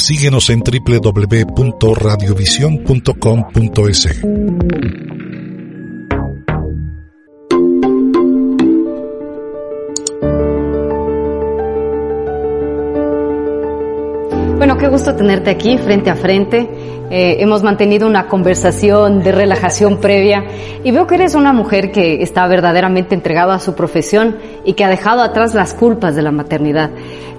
Síguenos en www.radiovision.com.es. qué gusto tenerte aquí frente a frente. Eh, hemos mantenido una conversación de relajación previa y veo que eres una mujer que está verdaderamente entregada a su profesión y que ha dejado atrás las culpas de la maternidad.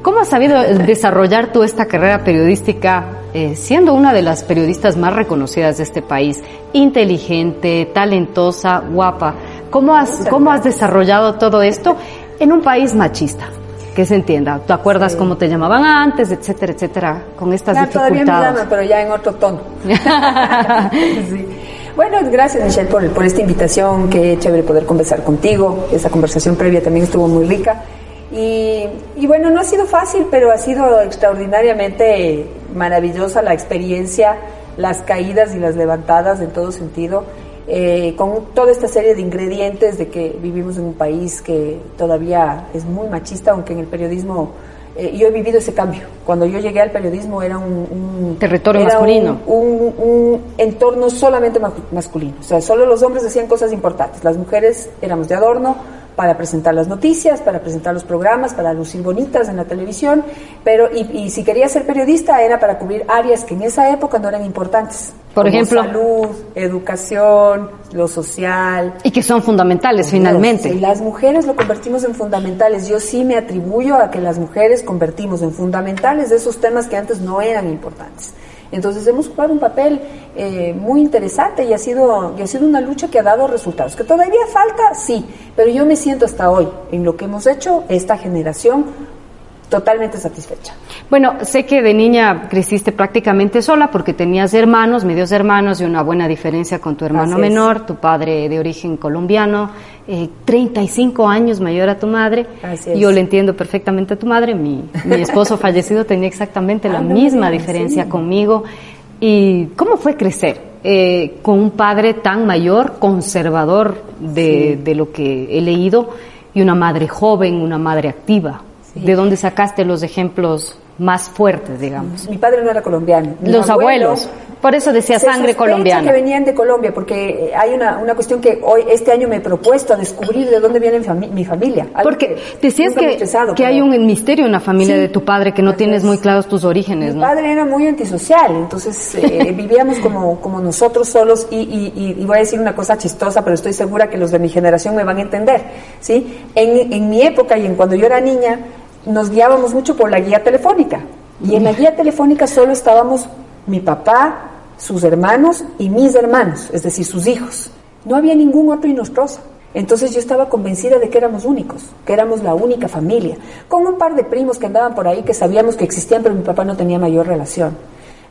¿Cómo has sabido desarrollar tú esta carrera periodística eh, siendo una de las periodistas más reconocidas de este país? Inteligente, talentosa, guapa. ¿Cómo has, cómo has desarrollado todo esto en un país machista? Que se entienda. ¿Tú acuerdas cómo te llamaban antes, etcétera, etcétera, con estas dificultades? Todavía me llaman, pero ya en otro tono. Bueno, gracias Michelle por, por esta invitación, qué chévere poder conversar contigo. Esa conversación previa también estuvo muy rica. Y, y, bueno, no ha sido fácil, pero ha sido extraordinariamente maravillosa la experiencia, las caídas y las levantadas en todo sentido. Eh, con toda esta serie de ingredientes de que vivimos en un país que todavía es muy machista, aunque en el periodismo eh, yo he vivido ese cambio. Cuando yo llegué al periodismo era un, territorio masculino, un, un, entorno solamente masculino. O sea, solo los hombres decían cosas importantes, las mujeres éramos de adorno para presentar las noticias, para presentar los programas, para lucir bonitas en la televisión, pero y, si quería ser periodista era para cubrir áreas que en esa época no eran importantes. Por ejemplo, salud, educación, lo social. Y que son fundamentales finalmente. Y las mujeres lo convertimos en fundamentales. Yo sí me atribuyo a que las mujeres convertimos en fundamentales esos temas que antes no eran importantes. Entonces hemos jugado un papel eh, muy interesante y ha, sido, y ha sido una lucha que ha dado resultados. Que todavía falta, sí, pero yo me siento hasta hoy en lo que hemos hecho, esta generación, totalmente satisfecha. Bueno, sé que de niña creciste prácticamente sola porque tenías hermanos, medios hermanos y una buena diferencia con tu hermano menor, tu padre de origen colombiano, eh, 35 años mayor a tu madre. Yo le entiendo perfectamente a tu madre. Mi, mi esposo fallecido tenía exactamente la ah, misma diferencia conmigo. ¿Y cómo fue crecer eh, con un padre tan mayor, conservador de, de lo que he leído, y una madre joven, una madre activa? ¿De dónde sacaste los ejemplos más fuertes, digamos? Mi padre no era colombiano. los abuelos. Por eso decía sangre colombiana. que venían de Colombia, porque eh, hay una, una cuestión que hoy, este año me he propuesto a descubrir de dónde viene mi familia. Porque decías que, que hay un misterio en la familia de tu padre, que no tienes muy claros tus orígenes, Mi padre era muy antisocial, entonces eh, vivíamos como, como nosotros solos y, y, y, voy a decir una cosa chistosa, pero estoy segura que los de mi generación me van a entender, ¿sí? En, en mi época y en cuando yo era niña, nos guiábamos mucho por la guía telefónica. Y en la guía telefónica solo estábamos mi papá, sus hermanos y mis hermanos, es decir, sus hijos. No había ningún otro inostroso. Entonces yo estaba convencida de que éramos únicos, que éramos la única familia, con un par de primos que andaban por ahí que sabíamos que existían, pero mi papá no tenía mayor relación.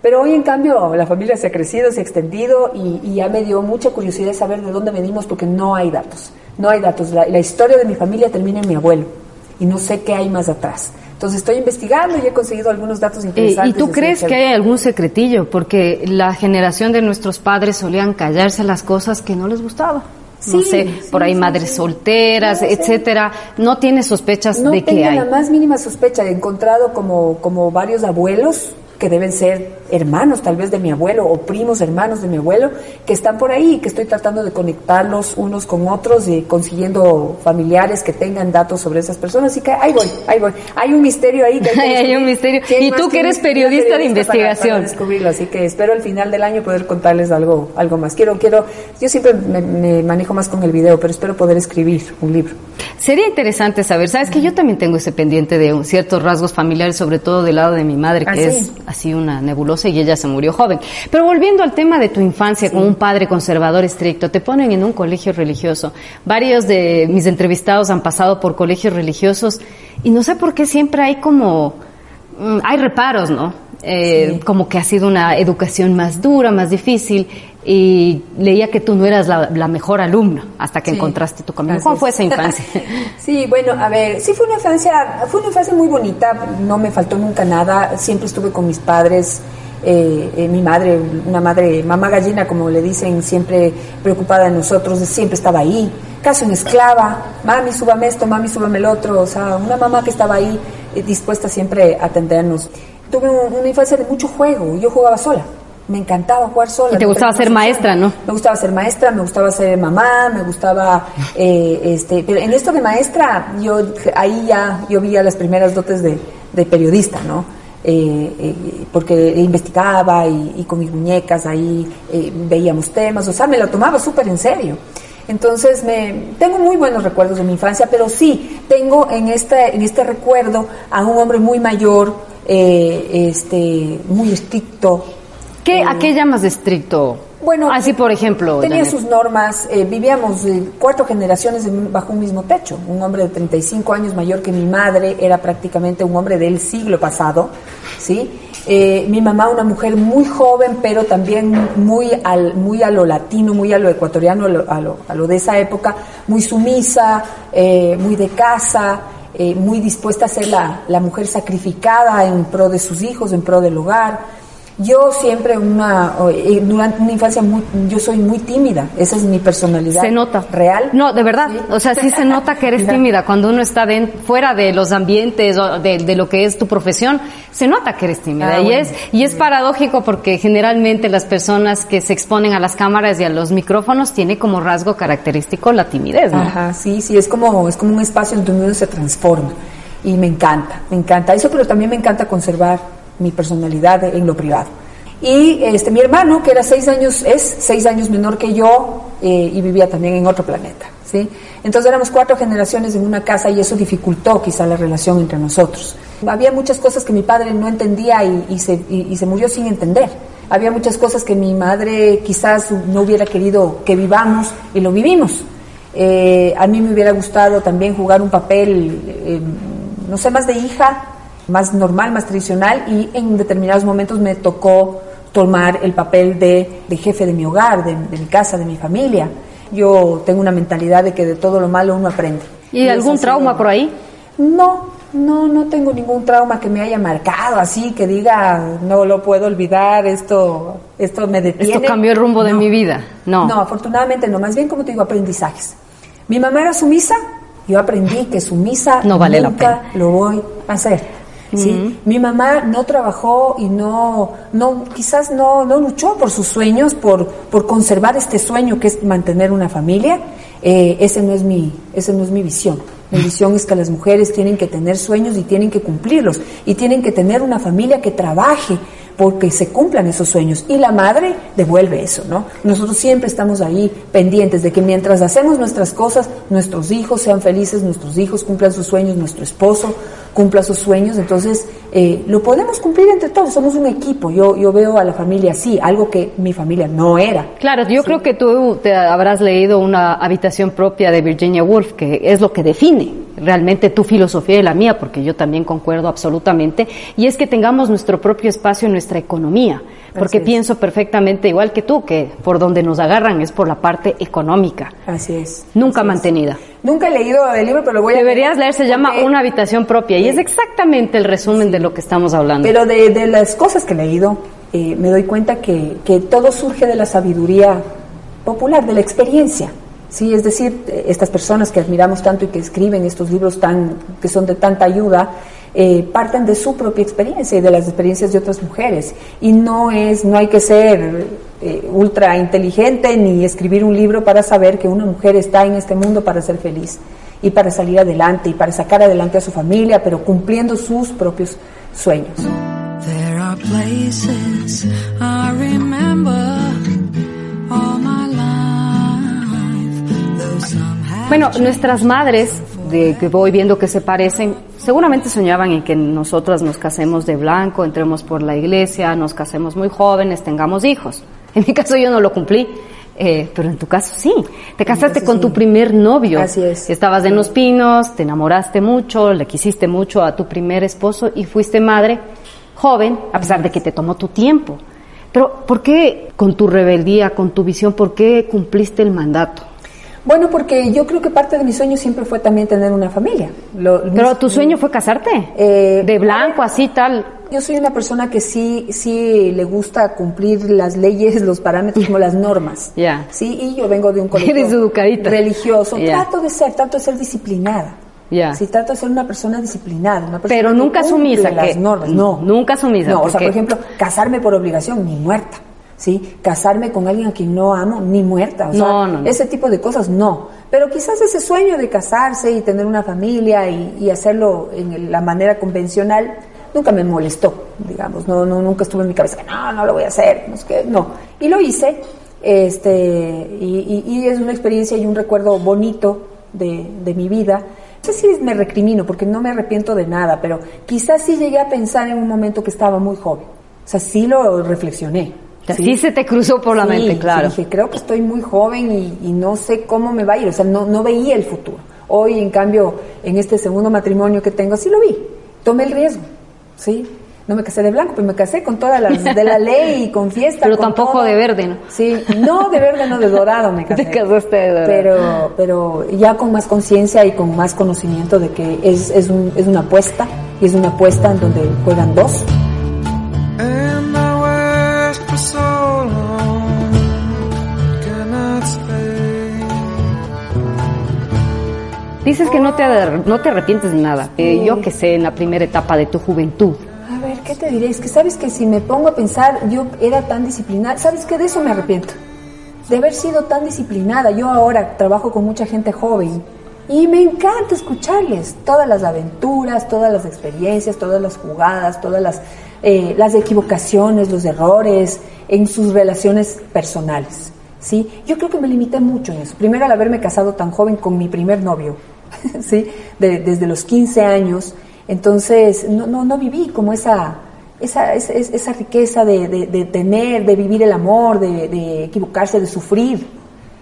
Pero hoy, en cambio, la familia se ha crecido, se ha extendido y, ya me dio mucha curiosidad saber de dónde venimos porque no hay datos. No hay datos. la historia de mi familia termina en mi abuelo y no sé qué hay más atrás. Entonces estoy investigando y he conseguido algunos datos interesantes. ¿Y tú crees que hay algún secretillo? Porque la generación de nuestros padres solían callarse las cosas que no les gustaba. no sé, por ahí madres solteras, etcétera. ¿No tienes sospechas de que hay? No tengo la más mínima sospecha. He encontrado como, como varios abuelos que deben ser hermanos tal vez de mi abuelo o primos hermanos de mi abuelo que están por ahí y que estoy tratando de conectarlos unos con otros y consiguiendo familiares que tengan datos sobre esas personas. Así que ahí voy, ahí voy. Hay un misterio ahí. Que hay, un misterio. Y tú que eres periodista, de investigación. descubrirlo, así que espero al final del año poder contarles algo, algo más. Quiero, quiero, yo siempre me, manejo más con el video, pero espero poder escribir un libro. Sería interesante saber, sabes que yo también tengo ese pendiente de ciertos rasgos familiares, sobre todo del lado de mi madre, que ¿Ah, es así una nebulosa y ella se murió joven. Pero volviendo al tema de tu infancia con un padre conservador estricto, te ponen en un colegio religioso. Varios de mis entrevistados han pasado por colegios religiosos y no sé por qué siempre hay como, mm, hay reparos, ¿no? Eh, como que ha sido una educación más dura, más difícil y leía que tú no eras la, mejor alumna hasta que encontraste tu camino. ¿Cómo fue esa infancia? sí, bueno, a ver, sí fue una infancia, fue una infancia muy bonita, no me faltó nunca nada, siempre estuve con mis padres, eh, eh, mi madre, una madre, mamá gallina como le dicen, siempre preocupada de nosotros, siempre estaba ahí, casi una esclava, mami, súbame esto, mami, súbame el otro, o sea, una mamá que estaba ahí eh, dispuesta siempre a atendernos. tuve un- una infancia de mucho juego. Yo jugaba sola. Me encantaba jugar sola. Y te gustaba ser maestra. ¿no? Me gustaba ser maestra, me gustaba ser mamá, me gustaba, eh, este, pero en esto de maestra, yo ahí ya yo vi a las primeras dotes de, de periodista, ¿no? Eh, eh, porque investigaba y, y con mis muñecas ahí eh, veíamos temas, o sea, me lo tomaba súper en serio. Entonces, me, tengo muy buenos recuerdos de mi infancia, pero sí, tengo en este, en este recuerdo a un hombre muy mayor, este, muy estricto, ¿Qué, ¿A qué llamas de estricto? bueno, así por ejemplo. tenía Janet. sus normas, eh, vivíamos eh, cuatro generaciones en- bajo un mismo techo. Un hombre de 35 años mayor que mi madre era prácticamente un hombre del siglo pasado, ¿sí? Eh, mi mamá una mujer muy joven, pero también muy al, muy a lo latino, muy a lo ecuatoriano, a lo, a lo- a lo de esa época, muy sumisa, eh, muy de casa, eh, muy dispuesta a ser la, la mujer sacrificada en pro de sus hijos, en pro del hogar. Yo siempre una durante una infancia muy yo soy muy tímida, esa es mi personalidad. Se nota. real. No, de verdad. Sí. O sea, sí se nota que eres tímida cuando uno está den- fuera de los ambientes o de, de lo que es tu profesión. Se nota que eres tímida. Ah, y, bueno. es, y es paradójico porque generalmente las personas que se exponen a las cámaras y a los micrófonos tiene como rasgo característico la timidez, ¿no? Ajá, sí, sí, es como es como un espacio en donde uno se transforma y me encanta, me encanta eso, pero también me encanta conservar mi personalidad en lo privado. Y este mi hermano, que era seis años, es seis años menor que yo eh, y vivía también en otro planeta, ¿sí? Entonces éramos cuatro generaciones en una casa y eso dificultó quizá la relación entre nosotros. Había muchas cosas que mi padre no entendía y, y se, y- y se murió sin entender. Había muchas cosas que mi madre quizás no hubiera querido que vivamos y lo vivimos. Eh, a mí me hubiera gustado también jugar un papel, eh, no sé, más de hija, más normal, más tradicional, y en determinados momentos me tocó tomar el papel de, de jefe de mi hogar, de, de mi casa, de mi familia. Yo tengo una mentalidad de que de todo lo malo uno aprende. ¿Y algún trauma por ahí? No, no, no tengo ningún trauma que me haya marcado así, que diga, no lo puedo olvidar, esto, esto me detiene. Esto cambió el rumbo de mi vida. No. No, afortunadamente no, más bien como te digo, aprendizajes. Mi mamá era sumisa, yo aprendí que sumisa No vale la nunca lo voy a hacer. ¿Sí? Mi mamá no trabajó y no, no quizás no, no luchó por sus sueños, por, por conservar este sueño que es mantener una familia. Eh, ese no es mi, ese no es mi visión. Mi visión es que las mujeres tienen que tener sueños y tienen que cumplirlos y tienen que tener una familia que trabaje porque se cumplan esos sueños y la madre devuelve eso, ¿no? Nosotros siempre estamos ahí pendientes de que mientras hacemos nuestras cosas, nuestros hijos sean felices, nuestros hijos cumplan sus sueños, nuestro esposo cumpla sus sueños, entonces eh, lo podemos cumplir entre todos, somos un equipo, yo, yo veo a la familia así, algo que mi familia no era. Claro, yo creo que tú te habrás leído una habitación propia de Virginia Woolf, que es lo que define realmente tu filosofía y la mía, porque yo también concuerdo absolutamente, y es que tengamos nuestro propio espacio en nuestra economía, porque Así es. pienso perfectamente igual que tú, que por donde nos agarran es por la parte económica, Así es. nunca así es. mantenida. Nunca he leído el libro, pero lo voy a Deberías leer, se llama porque- Una habitación propia, y es exactamente el resumen de lo que estamos hablando. Pero de, de las cosas que he leído, eh, me doy cuenta que, que todo surge de la sabiduría popular, de la experiencia. Sí, es decir, eh, estas personas que admiramos tanto y que escriben estos libros tan, que son de tanta ayuda, eh, parten de su propia experiencia y de las experiencias de otras mujeres. Y no es, no hay que ser eh, ultra inteligente ni escribir un libro para saber que una mujer está en este mundo para ser feliz y para salir adelante y para sacar adelante a su familia, pero cumpliendo sus propios sueños. There are places I remember all my life. Bueno, nuestras madres, de que voy viendo que se parecen, seguramente soñaban en que nosotras nos casemos de blanco, entremos por la iglesia, nos casemos muy jóvenes, tengamos hijos. En mi caso yo no lo cumplí, eh, pero en tu caso sí. Te casaste con sí. tu primer novio. Así es. Estabas en los pinos, te enamoraste mucho, le quisiste mucho a tu primer esposo y fuiste madre joven, a pesar de que te tomó tu tiempo. Pero, ¿por qué con tu rebeldía, con tu visión, por qué cumpliste el mandato? Bueno, porque yo creo que parte de mi sueño siempre fue también tener una familia. Lo- Pero mis- tu sueño fue casarte. Eh, de blanco, así tal. Yo soy una persona que sí, sí le gusta cumplir las leyes, los parámetros, como las normas. Ya. Sí, y yo vengo de un colegio Eres educadita. religioso. Ya. Trato de ser, trato de ser disciplinada. Ya. Si trato de ser una persona disciplinada, una persona Pero nunca sumisa, las que- normas. No, nunca sumisa, No, o sea, por ejemplo, casarme por obligación, ni muerta. ¿Sí? Casarme con alguien a quien no amo, ni muerta. O sea, No, no, no. Ese tipo de cosas, no. Pero quizás ese sueño de casarse y tener una familia y, y hacerlo en la manera convencional, nunca me molestó, digamos. No, no, nunca estuvo en mi cabeza que no, no lo voy a hacer. No, es que, no. Y lo hice, este, y, y- y es una experiencia y un recuerdo bonito de, de mi vida. No sé si me recrimino, porque no me arrepiento de nada, pero quizás sí llegué a pensar en un momento que estaba muy joven. O sea, sí lo reflexioné. Sea, sí se te cruzó por la Sí, mente, claro. dije, creo que estoy muy joven y, y no sé cómo me va a ir. O sea, no, no veía el futuro. Hoy, en cambio, en este segundo matrimonio que tengo, sí lo vi. Tomé el riesgo, ¿sí? No me casé de blanco, pero me casé con todas las de la ley y con fiesta. Pero con tampoco todo. de verde, ¿no? Sí, no de verde, no de dorado me casé. Te casaste de dorado. Pero, pero ya con más conciencia y con más conocimiento de que es, es, un- es una apuesta y es una apuesta en donde juegan dos. Dices que no te, no te arrepientes de nada. Eh, yo que sé, en la primera etapa de tu juventud. A ver, ¿qué te diré? Es que sabes que si me pongo a pensar, yo era tan disciplinada. ¿Sabes qué? De eso me arrepiento. De haber sido tan disciplinada. Yo ahora trabajo con mucha gente joven y me encanta escucharles todas las aventuras, todas las experiencias, todas las jugadas, todas las, eh, las equivocaciones, los errores en sus relaciones personales. ¿sí? Yo creo que me limité mucho en eso. Primero al haberme casado tan joven con mi primer novio, ¿sí? De- desde los 15 años. Entonces, no, no, no viví como esa, esa, esa, esa riqueza de, de- tener, de vivir el amor, de, de equivocarse, de sufrir.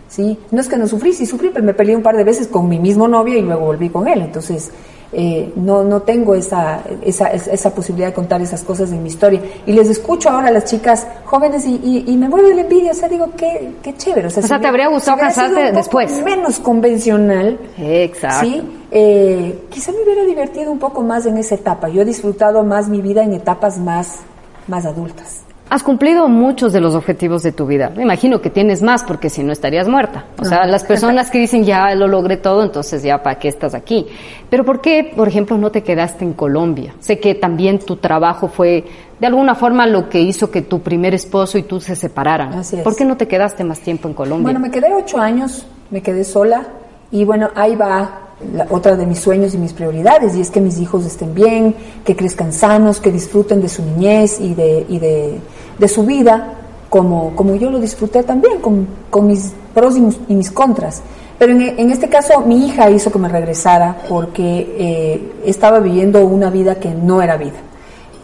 ¿sí? No es que no sufrí, sí sufrí, pero me peleé un par de veces con mi mismo novio y luego volví con él. Entonces, eh, no, no tengo esa, esa, esa posibilidad de contar esas cosas en mi historia. Y les escucho ahora a las chicas jóvenes y, y, y me vuelve la envidia. O sea, digo, qué, qué chévere. O sea, O sea, si ¿te habría gustado casarte después? Menos convencional. Exacto. Sí, eh, quizá me hubiera divertido un poco más en esa etapa. Yo he disfrutado más mi vida en etapas más, más adultas. Has cumplido muchos de los objetivos de tu vida. Me imagino que tienes más porque si no estarías muerta. O sea, las personas que dicen ya lo logré todo, entonces ya para qué estás aquí. Pero ¿por qué, por ejemplo, no te quedaste en Colombia? Sé que también tu trabajo fue de alguna forma lo que hizo que tu primer esposo y tú se separaran. Así es. ¿Por qué no te quedaste más tiempo en Colombia? Bueno, me quedé ocho años, me quedé sola y bueno, ahí va la- otra de mis sueños y mis prioridades y es que mis hijos estén bien, que crezcan sanos, que disfruten de su niñez y de, y de, de su vida como, como yo lo disfruté también, con, con mis pros y mis, y mis contras. Pero en, en este caso mi hija hizo que me regresara porque eh, estaba viviendo una vida que no era vida.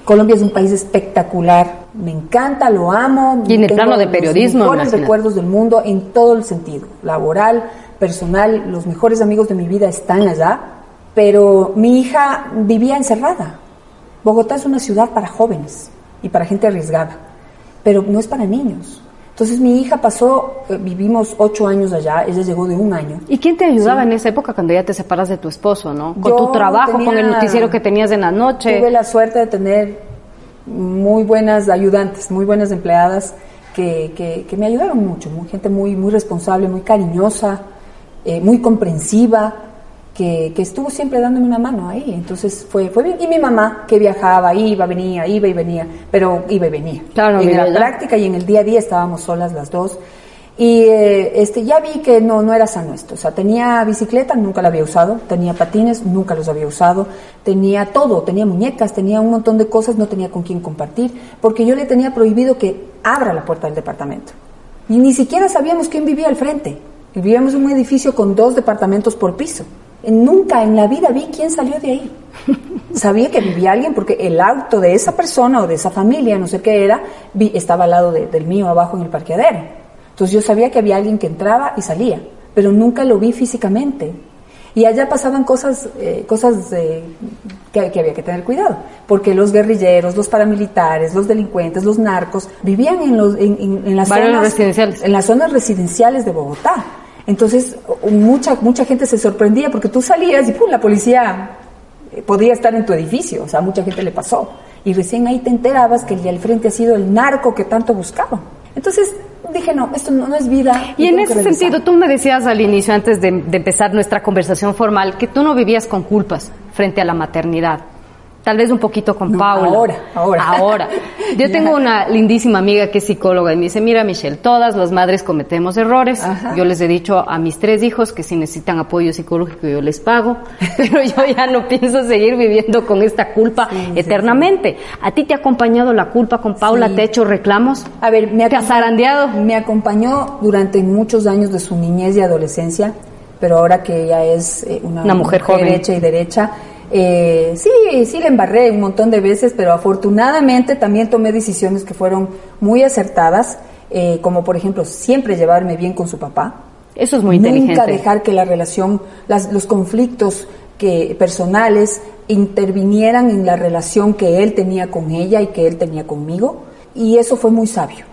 Colombia es un país espectacular, me encanta, lo amo. Y en el plano de los periodismo, mejores imagínate. recuerdos del mundo en todo el sentido, laboral, personal, los mejores amigos de mi vida están allá, pero mi hija vivía encerrada. Bogotá es una ciudad para jóvenes y para gente arriesgada, pero no es para niños. Entonces mi hija pasó, eh, vivimos ocho años allá, ella llegó de un año. ¿Y quién te ayudaba en esa época cuando ya te separas de tu esposo, no? Con Yo tu trabajo, con el noticiero que tenías en la noche. Tuve la suerte de tener muy buenas ayudantes, muy buenas empleadas que, que, que me ayudaron mucho, muy, gente muy, muy responsable, muy cariñosa, eh, muy comprensiva, que, que estuvo siempre dándome una mano ahí. Entonces fue, fue bien. Y mi mamá, que viajaba, iba, venía, iba y venía, pero iba y venía. Claro, en la práctica y en el día a día estábamos solas las dos. Y eh, este, ya vi que no, no era sano esto. O sea, tenía bicicleta, nunca la había usado. Tenía patines, nunca los había usado. Tenía todo, tenía muñecas, tenía un montón de cosas, no tenía con quién compartir. Porque yo le tenía prohibido que abra la puerta del departamento. Y ni siquiera sabíamos quién vivía al frente. Vivíamos en un edificio con dos departamentos por piso. Nunca en la vida vi quién salió de ahí. Sabía que vivía alguien porque el auto de esa persona o de esa familia, no sé qué era, vi- estaba al lado de- del mío abajo en el parqueadero. Entonces yo sabía que había alguien que entraba y salía, pero nunca lo vi físicamente. Y allá pasaban cosas, eh, cosas eh, que, que había que tener cuidado, porque los guerrilleros, los paramilitares, los delincuentes, los narcos vivían en, los, en, en- en las Barrios zonas residenciales. en las zonas residenciales de Bogotá. Entonces, mucha, mucha gente se sorprendía porque tú salías y ¡pum! la policía eh, podía estar en tu edificio, o sea, mucha gente le pasó. Y recién ahí te enterabas que el de al frente ha sido el narco que tanto buscaba. Entonces, dije, no, esto no, no es vida. Y en ese sentido, tú me decías al inicio, antes de, de empezar nuestra conversación formal, que tú no vivías con culpas frente a la maternidad. Tal vez un poquito con No, Paula. ahora, ahora. Ahora. Yo tengo una lindísima amiga que es psicóloga y me dice, mira Michelle, todas las madres cometemos errores. Ajá. Yo les he dicho a mis tres hijos que si necesitan apoyo psicológico yo les pago, pero yo ya no pienso seguir viviendo con esta culpa eternamente. ¿A ti te ha acompañado la culpa con Paula? ¿Te ha hecho reclamos? A ver, me ¿Te ha acompa- zarandeado? Me acompañó durante muchos años de su niñez y adolescencia, pero ahora que ella es eh, una, Una mujer joven. hecha y derecha, eh, sí, sí le embarré un montón de veces, pero afortunadamente también tomé decisiones que fueron muy acertadas, eh, como por ejemplo siempre llevarme bien con su papá. Eso es muy Nunca inteligente. dejar que la relación, las- los conflictos que, personales intervinieran en la relación que él tenía con ella y que él tenía conmigo. Y eso fue muy sabio,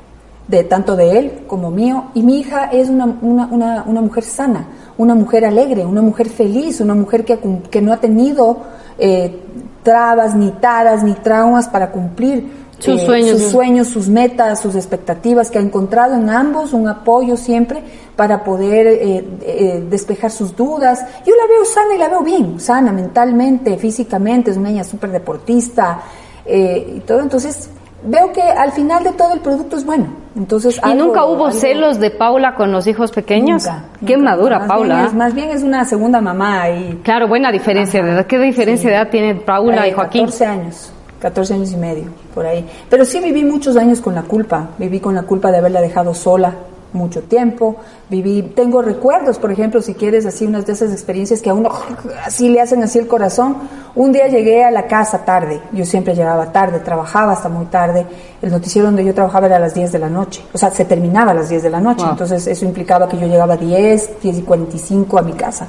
de tanto de él como mío. Y mi hija es una, una, una, una mujer sana, una mujer alegre, una mujer feliz, una mujer que, que no ha tenido eh, trabas, ni taras, ni traumas para cumplir Sus eh, sueños. sus sueños, sus metas, sus expectativas, que ha encontrado en ambos un apoyo siempre para poder eh, eh, despejar sus dudas. Yo la veo sana y la veo bien, sana mentalmente, físicamente, es una niña súper deportista eh, y todo. Entonces, veo que al final de todo el producto es bueno. Entonces, ¿Y algo- nunca hubo algo- celos de Paula con los hijos pequeños? Nunca, Qué nunca. madura, Más Paula. bien es- más bien es una segunda mamá y Claro, buena diferencia de edad. ¿Qué diferencia de edad tiene Paula y Joaquín? 14 años, 14 años y medio, por ahí. Pero sí viví muchos años con la culpa. Viví con la culpa de haberla dejado sola mucho tiempo. Viví, tengo recuerdos, por ejemplo, si quieres, así unas de esas experiencias que a uno así le hacen así el corazón. Un día llegué a la casa tarde. Yo siempre llegaba tarde, trabajaba hasta muy tarde. El noticiero donde yo trabajaba era a las 10 de la noche. O sea, se terminaba a las 10 de la noche. Wow. Entonces, eso implicaba que yo llegaba a 10, 10 y 45 a mi casa.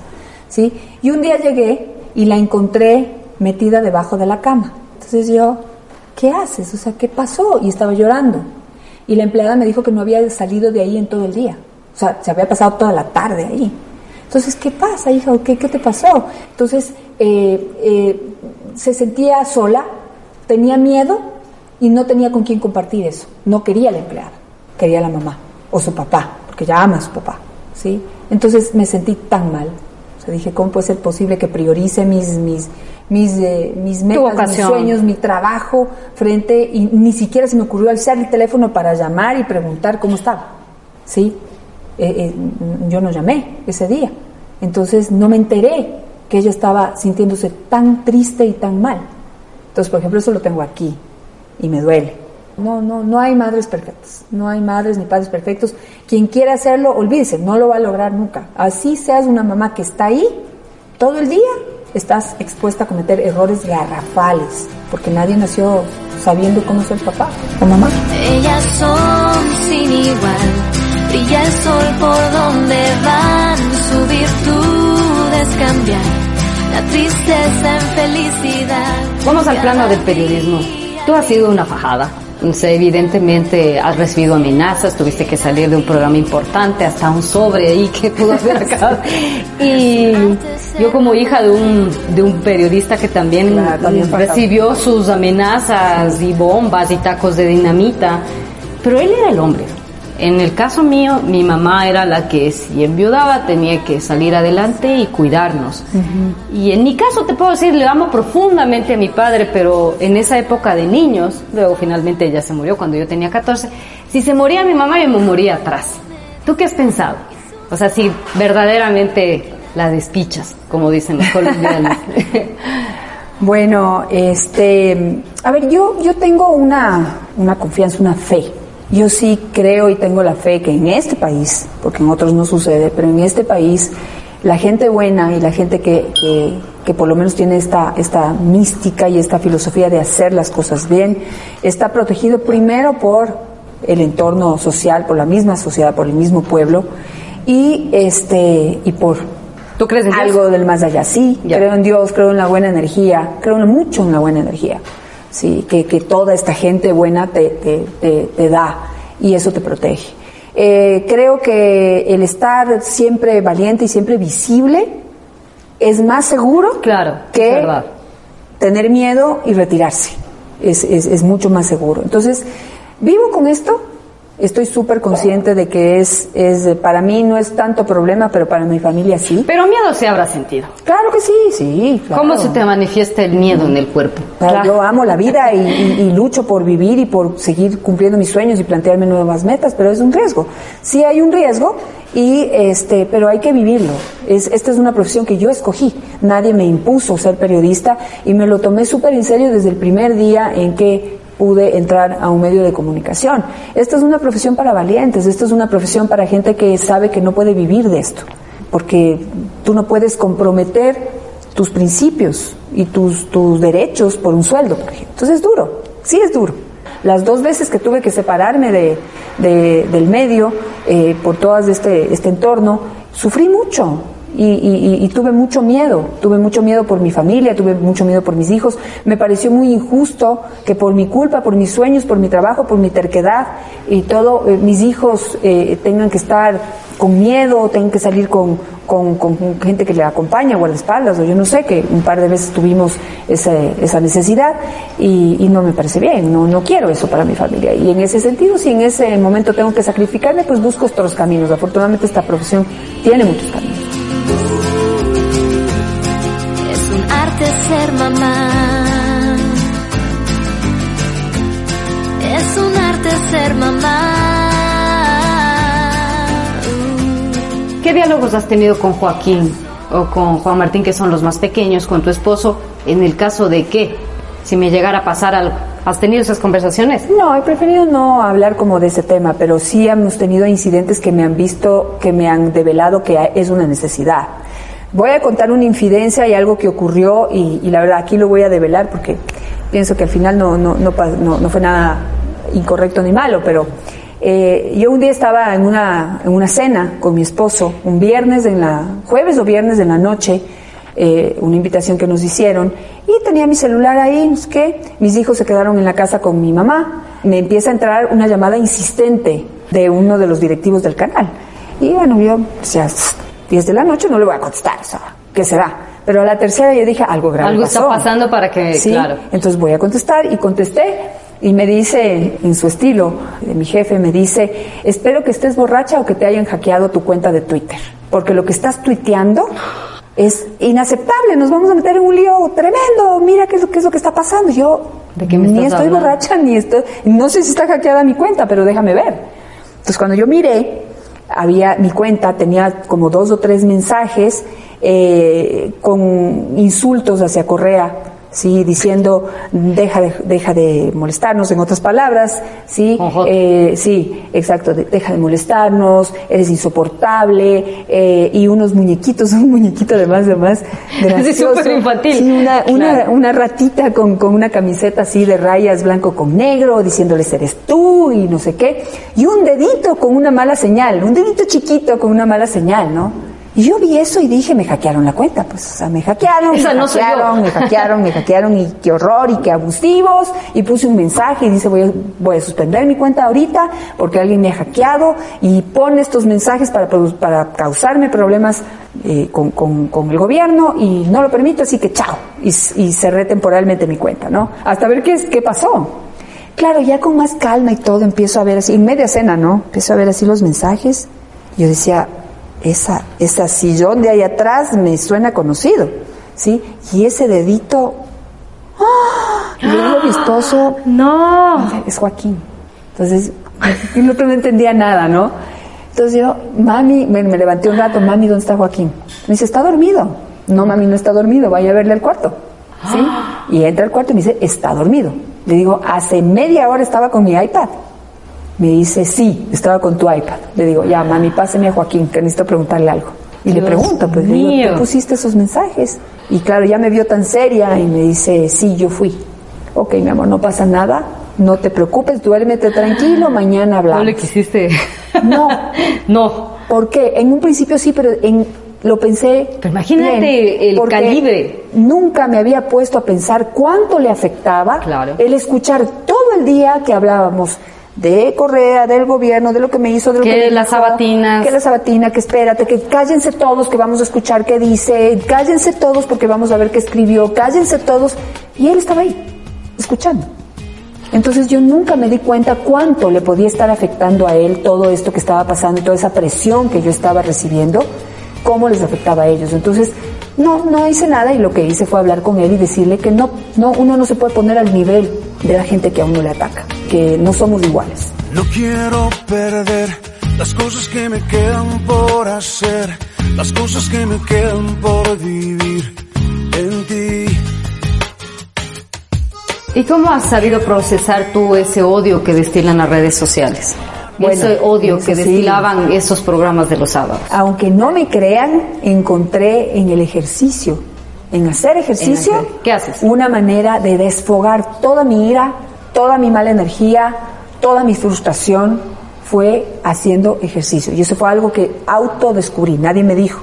¿sí? Y un día llegué y la encontré metida debajo de la cama. Entonces yo, ¿qué haces? O sea, ¿qué pasó? Y estaba llorando. Y la empleada me dijo que no había salido de ahí en todo el día. O sea, se había pasado toda la tarde ahí. Entonces, ¿qué pasa, hija? ¿Qué, qué te pasó? Entonces, eh, eh, se sentía sola, tenía miedo y no tenía con quién compartir eso. No quería la empleada, quería la mamá o su papá, porque ya ama a su papá. ¿sí? Entonces me sentí tan mal. O sea, dije, ¿cómo puede ser posible que priorice mis, mis, mis, eh, mis metas, mis sueños, mi trabajo frente y ni siquiera se me ocurrió alzar el teléfono para llamar y preguntar cómo estaba? ¿Sí? Eh, eh, yo no llamé ese día. Entonces no me enteré que ella estaba sintiéndose tan triste y tan mal. Entonces, por ejemplo, eso lo tengo aquí y me duele. No, no, no hay madres perfectas, no hay madres ni padres perfectos. Quien quiera hacerlo, olvídese, no lo va a lograr nunca. Así seas una mamá que está ahí todo el día, estás expuesta a cometer errores garrafales, porque nadie nació sabiendo cómo ser papá o mamá. Ellas son sin igual, brilla el sol por donde van, su virtud es cambiar la tristeza en felicidad. Vamos al plano del periodismo. Tú has sido una fajada. Evidentemente has recibido amenazas, tuviste que salir de un programa importante, hasta un sobre ahí que pudo haber acá. Y yo como hija de un, de un periodista que también, Claro, también fajado. recibió sus amenazas y bombas y tacos de dinamita, pero él era el hombre. En el caso mío, mi mamá era la que si enviudaba tenía que salir adelante y cuidarnos. Y en mi caso te puedo decir, le amo profundamente a mi padre, pero en esa época de niños, luego finalmente ella se murió cuando yo tenía 14, si se moría mi mamá yo me moría atrás. ¿Tú qué has pensado? O sea, si verdaderamente la despichas, como dicen los colombianos. Bueno, este, a ver, yo, yo tengo una, una confianza, una fe. Yo sí creo y tengo la fe que en este país, porque en otros no sucede, pero en este país la gente buena y la gente que, que, que por lo menos tiene esta, esta mística y esta filosofía de hacer las cosas bien, está protegido primero por el entorno social, por la misma sociedad, por el mismo pueblo y este y por ¿Tú crees en Dios? algo del más allá. Sí, Ya. creo en Dios, creo en la buena energía, creo mucho en la buena energía. Sí, que, que toda esta gente buena te, te, te, te da y eso te protege. Eh, creo que el estar siempre valiente y siempre visible es más seguro Claro, que tener miedo y retirarse. Es, es, es mucho más seguro. Entonces, vivo con esto Estoy súper consciente de que es, es, para mí no es tanto problema, pero para mi familia sí. Pero miedo se habrá sentido. Claro que sí, sí. claro. ¿Cómo se te manifiesta el miedo en el cuerpo? Claro, Yo amo la vida y, y- y lucho por vivir y por seguir cumpliendo mis sueños y plantearme nuevas metas, pero es un riesgo. Sí hay un riesgo y este, pero hay que vivirlo. Es, esta es una profesión que yo escogí. Nadie me impuso ser periodista y me lo tomé súper en serio desde el primer día en que pude entrar a un medio de comunicación. Esta es una profesión para valientes, esta es una profesión para gente que sabe que no puede vivir de esto, porque tú no puedes comprometer tus principios y tus, tus derechos por un sueldo, por. Entonces es duro, sí es duro. Las dos veces que tuve que separarme de, de- del medio eh, por todo este, este entorno, sufrí mucho y, y- y- tuve mucho miedo. Tuve mucho miedo por mi familia, tuve mucho miedo por mis hijos. Me pareció muy injusto que por mi culpa, por mis sueños, por mi trabajo, por mi terquedad y todo, eh, mis hijos eh, tengan que estar con miedo, tengan que salir con, con, con gente que le acompaña, guardaespaldas, o yo no sé, que un par de veces tuvimos ese- esa necesidad y, y no me parece bien, no, no quiero eso para mi familia. Y en ese sentido, si en ese momento tengo que sacrificarme, pues busco otros caminos. Afortunadamente esta profesión tiene muchos caminos. Ser mamá. Es un arte ser mamá. ¿Qué diálogos has tenido con Joaquín o con Juan Martín, que son los más pequeños, con tu esposo, en el caso de que, si me llegara a pasar algo? ¿Has tenido esas conversaciones? No, he preferido no hablar como de ese tema, pero sí hemos tenido incidentes que me han visto, que me han develado que es una necesidad. Voy a contar una infidencia y algo que ocurrió y, la verdad aquí lo voy a develar porque pienso que al final no, no, no, no- fue nada incorrecto ni malo, pero eh, yo un día estaba en una, en una cena con mi esposo, un viernes en la, jueves o viernes en la noche, eh, una invitación que nos hicieron y tenía mi celular ahí, qué, mis hijos se quedaron en la casa con mi mamá, me empieza a entrar una llamada insistente de uno de los directivos del canal. Y bueno, yo, o sea, 10 de la noche no le voy a contestar, o sea, ¿qué será? Pero a la tercera yo dije, algo grave Algo está pasando para que, Sí, claro. entonces voy a contestar y contesté y me dice, en su estilo, de mi jefe, me dice, espero que estés borracha o que te hayan hackeado tu cuenta de Twitter, porque lo que estás tuiteando es inaceptable, nos vamos a meter en un lío tremendo, mira qué es lo, qué es lo que está pasando. Yo ¿De qué me ni estoy hablando? borracha, ni estoy, no sé si está hackeada mi cuenta, pero déjame ver. Entonces cuando yo miré, había mi cuenta tenía como dos o tres mensajes eh, con insultos hacia Correa, sí, diciendo deja de, deja de molestarnos, en otras palabras, sí, eh, sí, exacto, de- deja de molestarnos, eres insoportable eh, y unos muñequitos, un muñequito además, además gracioso, súper infantil. sí, una, una, Claro. una ratita con, con una camiseta así de rayas blanco con negro, diciéndoles eres tú y no sé qué, y un dedito con una mala señal, un dedito chiquito con una mala señal, ¿no? Y yo vi eso y dije, me hackearon la cuenta, pues, o sea, me hackearon, Esa me no hackearon, me hackearon, me hackearon y qué horror y qué abusivos, y puse un mensaje y dice, voy a, voy a suspender mi cuenta ahorita porque alguien me ha hackeado y pone estos mensajes para, para causarme problemas eh, con, con- con el gobierno y no lo permito, así que chao. Y, cerré temporalmente mi cuenta, ¿no? Hasta ver qué, qué pasó. Claro, ya con más calma y todo empiezo a ver así, en media cena, ¿no? Empiezo a ver así los mensajes. Yo decía, esa, esa sillón de ahí atrás me suena conocido, ¿sí? Y ese dedito, ¡ah! Y a mi esposo, No. es Joaquín. Entonces, otro no entendía nada, ¿no? Entonces yo, mami, me, me levanté un rato, mami, ¿dónde está Joaquín? Me dice, está dormido. No, mami, no está dormido, vaya a verle al cuarto. ¿Sí? Y entra al cuarto y me dice, está dormido. Le digo, hace media hora estaba con mi iPad. Me dice, sí, estaba con tu iPad. Le digo, ya, mami, páseme a Joaquín, que necesito preguntarle algo. Y le pregunto, pues, le digo, mío. ¿tú pusiste esos mensajes? Y claro, ya me vio tan seria y me dice, sí, yo fui. Ok, mi amor, no pasa nada, no te preocupes, duérmete tranquilo, mañana hablamos. No le quisiste. No. no. ¿Por qué? En un principio sí, pero en, lo pensé. Pero imagínate bien, el calibre. Nunca me había puesto a pensar cuánto le afectaba Claro. el escuchar todo el día que hablábamos de Correa, del gobierno, de lo que me hizo, de lo Que que, me las dijo, sabatinas. Que la sabatina, que espérate, que cállense todos, que vamos a escuchar qué dice, cállense todos porque vamos a ver qué escribió, cállense todos. Y él estaba ahí, escuchando. Entonces yo nunca me di cuenta cuánto le podía estar afectando a él todo esto que estaba pasando, toda esa presión que yo estaba recibiendo, cómo les afectaba a ellos. Entonces, no, no hice nada y lo que hice fue hablar con él y decirle que no, no, uno no se puede poner al nivel de la gente que a uno le ataca, que no somos iguales. No quiero perder las cosas que me quedan por hacer, las cosas que me quedan por vivir en ti. ¿Y cómo has sabido procesar tú ese odio que destilan las redes sociales? Bueno, ese odio eso que sí. destilaban esos programas de los sábados. Aunque no me crean, encontré en el ejercicio, en hacer ejercicio, En hacer. ¿Qué haces? una manera de desfogar toda mi ira, toda mi mala energía, toda mi frustración, fue haciendo ejercicio. Y eso fue algo que autodescubrí, nadie me dijo.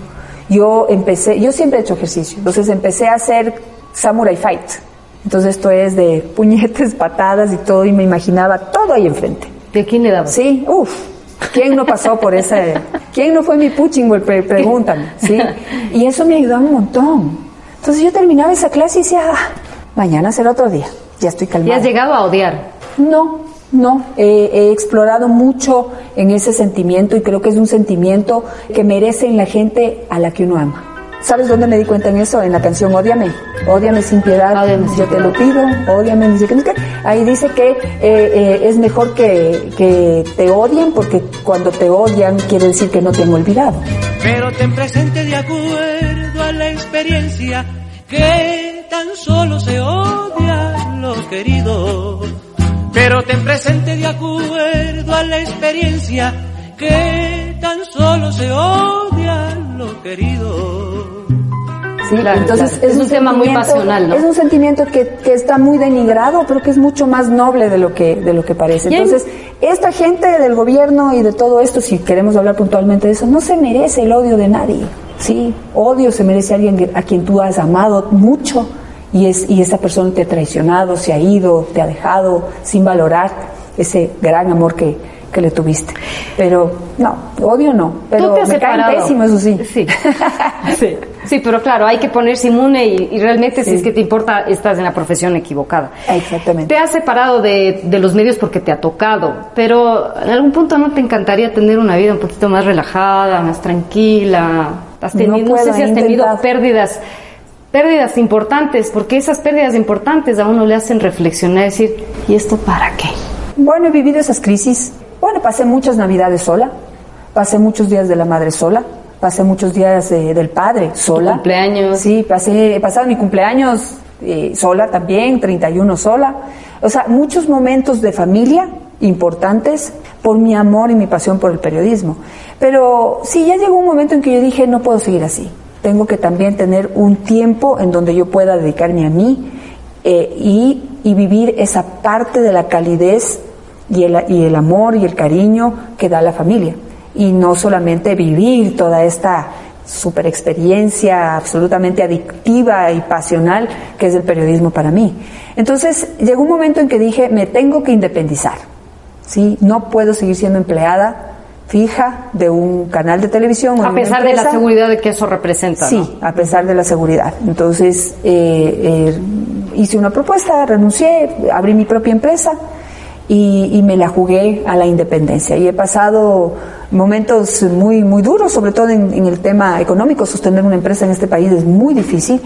Yo empecé, yo siempre he hecho ejercicio, entonces empecé a hacer Samurai Fight. Entonces esto es de puñetes, patadas y todo, y me imaginaba todo ahí enfrente. ¿De quién le dabas? Sí, uff. ¿Quién no pasó por ese? ¿Quién no fue mi puching? Pre preguntan, ¿sí? Y eso me ayudó un montón. Entonces yo terminaba esa clase y decía, "Ah, mañana será otro día. Ya estoy ¿Y calmada. has llegado a odiar? No, no. Eh, he explorado mucho en ese sentimiento y creo que es un sentimiento que merece en la gente a la que uno ama. ¿Sabes dónde me di cuenta en eso? En la canción Ódiame. Ódiame sin piedad. Ódiame sin Yo te lo pido. Ódiame. Ni. Ahí dice que eh, eh, es mejor que, que te odien porque cuando te odian quiere decir que no te han olvidado. pero ten presente de acuerdo a la experiencia que tan solo se odia lo querido. Pero ten presente de acuerdo a la experiencia que tan solo se odia lo querido. ¿sí? Claro, Entonces claro. Es un tema muy sentimiento- pasional, ¿no? Es un sentimiento que, que está muy denigrado, pero que es mucho más noble de lo que, de lo que parece. Entonces, esta gente del gobierno y de todo esto, si queremos hablar puntualmente de eso, no se merece el odio de nadie. Sí, odio se merece a alguien a quien tú has amado mucho y, es, y esa persona te ha traicionado, se ha ido, te ha dejado sin valorar ese gran amor que, que le tuviste. Pero no, odio no, pero ¿Tú te has me separado? pésimo, eso sí. Sí. sí. Sí, pero claro, hay que ponerse inmune y, y realmente si es que te importa, estás en la profesión equivocada. Exactamente. Te has separado de, de los medios porque te ha tocado, pero en algún punto no te encantaría tener una vida un poquito más relajada, más tranquila. Has No tenido, no, sé puedo, si he has tenido intentado. pérdidas, pérdidas importantes, porque esas pérdidas importantes a uno le hacen reflexionar decir, ¿y esto para qué? Bueno, he vivido esas crisis. Bueno, pasé muchas navidades sola, pasé muchos días de la madre sola, pasé muchos días eh, del padre sola. cumpleaños? Sí, pasé, he pasado mi cumpleaños eh, sola también, 31 sola. O sea, muchos momentos de familia importantes por mi amor y mi pasión por el periodismo. Pero sí, ya llegó un momento en que yo dije, no puedo seguir así. Tengo que también tener un tiempo en donde yo pueda dedicarme a mí eh, y, y vivir esa parte de la calidez y el, y el amor y el cariño que da la familia. Y no solamente vivir toda esta super experiencia absolutamente adictiva y pasional que es el periodismo para mí. Entonces llegó un momento en que dije, me tengo que independizar. ¿sí? No puedo seguir siendo empleada fija de un canal de televisión. A pesar de la seguridad de que eso representa, Sí, ¿no? a pesar de la seguridad. Entonces, eh, eh, hice una propuesta, renuncié, abrí mi propia empresa y, y me la jugué a la independencia. Y he pasado momentos muy, muy duros, sobre todo en, en el tema económico. Sostener una empresa en este país es muy difícil.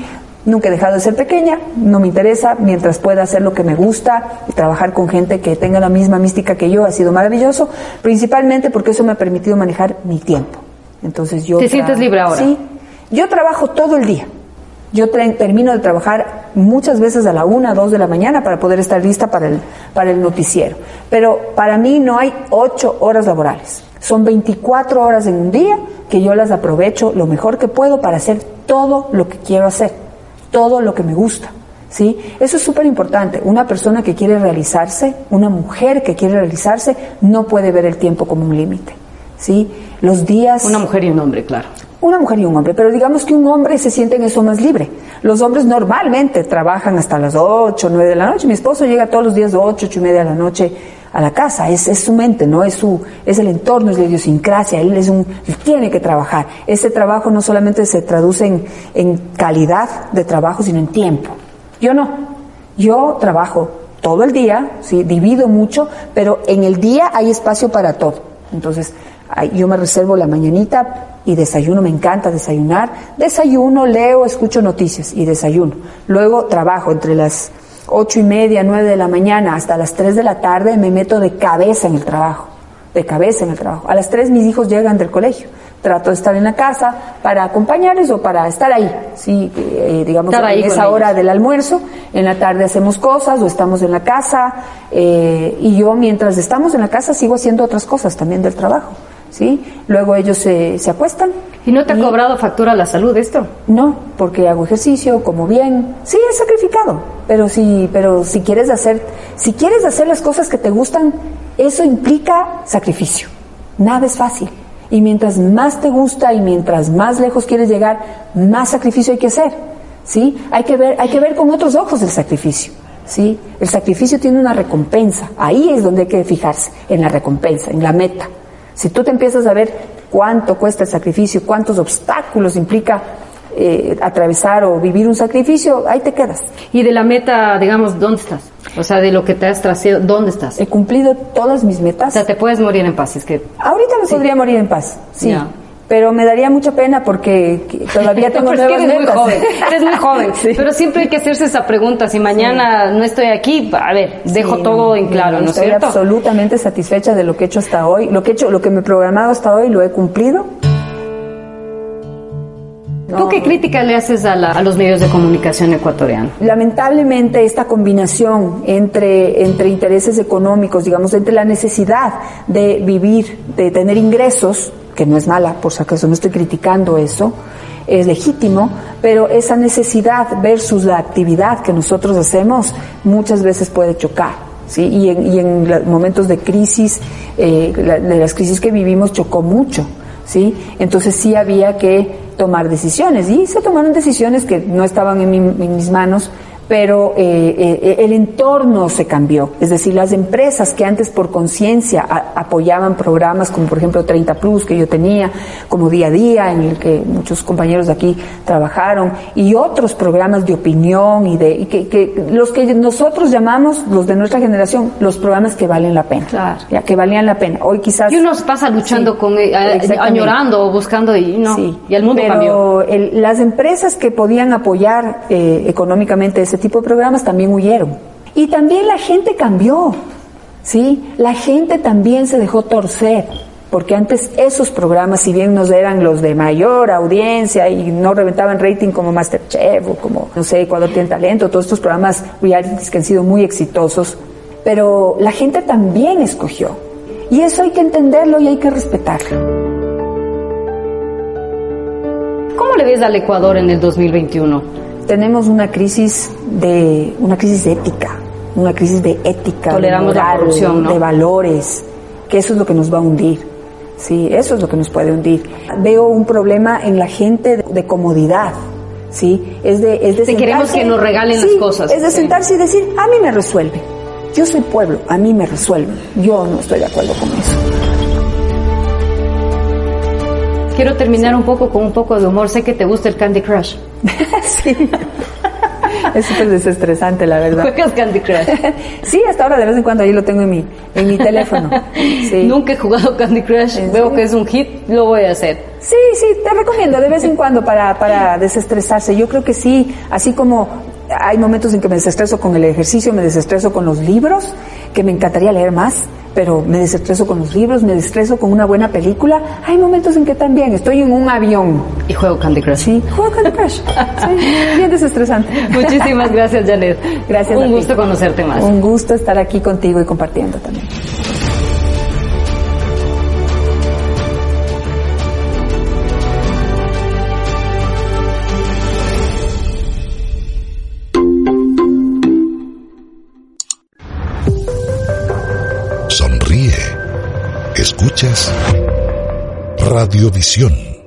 Nunca he dejado de ser pequeña, no me interesa, mientras pueda hacer lo que me gusta y trabajar con gente que tenga la misma mística que yo ha sido maravilloso, principalmente porque eso me ha permitido manejar mi tiempo. Entonces yo ¿Te sientes libre ahora? Sí, yo trabajo todo el día. Yo termino de trabajar muchas veces a la una, dos de la mañana para poder estar lista para el, para el noticiero. Pero para mí no hay ocho horas laborales. Son 24 horas en un día que yo las aprovecho lo mejor que puedo para hacer todo lo que quiero hacer, todo lo que me gusta. ¿Sí? Eso es súper importante. Una persona que quiere realizarse, una mujer que quiere realizarse, no puede ver el tiempo como un límite. ¿Sí? Los días. Una mujer y un hombre, claro. Una mujer y un hombre, pero digamos que un hombre se siente en eso más libre. Los hombres normalmente trabajan hasta las 8, 9 de la noche. Mi esposo llega todos los días de 8, 8 y media de la noche a la casa. Es, su mente, ¿no? Es su, es el entorno, es la idiosincrasia. Él es un, él tiene que trabajar. Ese trabajo no solamente se traduce en, en calidad de trabajo, sino en tiempo. Yo no. Yo trabajo todo el día, ¿sí? divido mucho, pero en el día hay espacio para todo. Entonces, yo me reservo la mañanita y desayuno, me encanta desayunar. Desayuno, leo, escucho noticias y desayuno. Luego trabajo entre las ocho y media, nueve de la mañana hasta las tres de la tarde, me meto de cabeza en el trabajo, de cabeza en el trabajo. A las tres mis hijos llegan del colegio. Trato de estar en la casa para acompañarles o para estar ahí, sí, eh, digamos, ahí en esa hora del almuerzo. En la tarde hacemos cosas o estamos en la casa eh, y yo mientras estamos en la casa sigo haciendo otras cosas también del trabajo, sí. Luego ellos se, se acuestan. ¿Y no te ha cobrado factura la salud esto? No, porque hago ejercicio, como bien. Sí, es sacrificado, pero si, pero si quieres hacer, si quieres hacer las cosas que te gustan, eso implica sacrificio. Nada es fácil. Y mientras más te gusta y mientras más lejos quieres llegar, más sacrificio hay que hacer. ¿Sí? Hay que ver, hay que ver con otros ojos el sacrificio. ¿Sí? El sacrificio tiene una recompensa. Ahí es donde hay que fijarse, en la recompensa, en la meta. Si tú te empiezas a ver cuánto cuesta el sacrificio, cuántos obstáculos implica eh, atravesar o vivir un sacrificio, ahí te quedas. Y de la meta, digamos, ¿dónde estás? O sea, de lo que te has trazado, ¿dónde estás? He cumplido todas mis O metas. sea, te puedes morir en paz, es que... Ahorita me podría morir en paz, sí. Pero me daría mucha pena porque que- todavía tengo Pero es que nuevas eres muy joven, eres muy joven. Sí. Pero siempre hay que hacerse esa pregunta. Si mañana no estoy aquí, a ver, dejo Sí, todo no, en claro, ¿no es Estoy absolutamente satisfecha de lo que he hecho hasta hoy. Lo que he hecho, lo que me he programado hasta hoy, lo he cumplido. ¿Tú qué crítica le haces a, la- a los medios de comunicación ecuatorianos? Lamentablemente esta combinación entre, entre intereses económicos, digamos, entre la necesidad de vivir, de tener ingresos, que no es mala, por si acaso no estoy criticando eso, es legítimo, pero esa necesidad versus la actividad que nosotros hacemos muchas veces puede chocar. ¿sí? Y, en, y en momentos de crisis, eh, de las crisis que vivimos, chocó mucho. ¿sí? Entonces sí había que tomar decisiones y se tomaron decisiones que no estaban en, mi- en mis manos, pero eh, eh, el entorno se cambió. Es decir, las empresas que antes por conciencia apoyaban programas como por ejemplo 30 Plus que yo tenía, como Día a Día, en el que muchos compañeros de aquí trabajaron, y otros programas de opinión y de y que, que los que nosotros llamamos, los de nuestra generación, los programas que valen la pena. Claro. Ya, que valían la pena. Hoy quizás... Y uno pasa luchando Sí, con, eh, añorando o buscando y no. Sí, y el mundo pero cambió. el- las empresas que podían apoyar eh, económicamente ese tipo de programas también huyeron. Y también la gente cambió, ¿sí? La gente también se dejó torcer. Porque antes esos programas, si bien nos eran los de mayor audiencia y no reventaban rating como Masterchef o como, no sé, Ecuador tiene talento, todos estos programas realities que han sido muy exitosos, pero la gente también escogió. Y eso hay que entenderlo y hay que respetarlo. ¿Cómo le ves al Ecuador en el 2021? Tenemos una crisis de una crisis ética, una crisis de ética, Toleramos de la moral, corrupción, ¿no? de valores, que eso es lo que nos va a hundir. Sí, eso es lo que nos puede hundir. Veo un problema en la gente de, de comodidad. Sí, es de, es de Sí, queremos que nos regalen las cosas. Es de Sí. sentarse y decir, a mí me resuelve. Yo soy pueblo, a mí me resuelve. Yo no estoy de acuerdo con eso. Quiero terminar un poco con un poco de humor. Sé que te gusta el Candy Crush. sí. Es súper desestresante, la verdad. ¿Juegas Candy Crush? Sí, hasta ahora de vez en cuando ahí lo tengo en mi, en mi teléfono. Sí. Nunca he jugado Candy Crush. ¿En Veo serio? que es un hit, lo voy a hacer. Sí, sí, te recomiendo de vez en cuando para, para desestresarse. Yo creo que sí, así como hay momentos en que me desestreso con el ejercicio, me desestreso con los libros, que me encantaría leer más, pero me desestreso con los libros, me desestreso con una buena película. Hay momentos en que también estoy en un avión. Y juego Candy Crush. Sí, juego Candy Crush. Sí, bien desestresante. Muchísimas gracias, Janet. Gracias. a Un ti. gusto conocerte más. Un gusto estar aquí contigo y compartiendo también. Radiovisión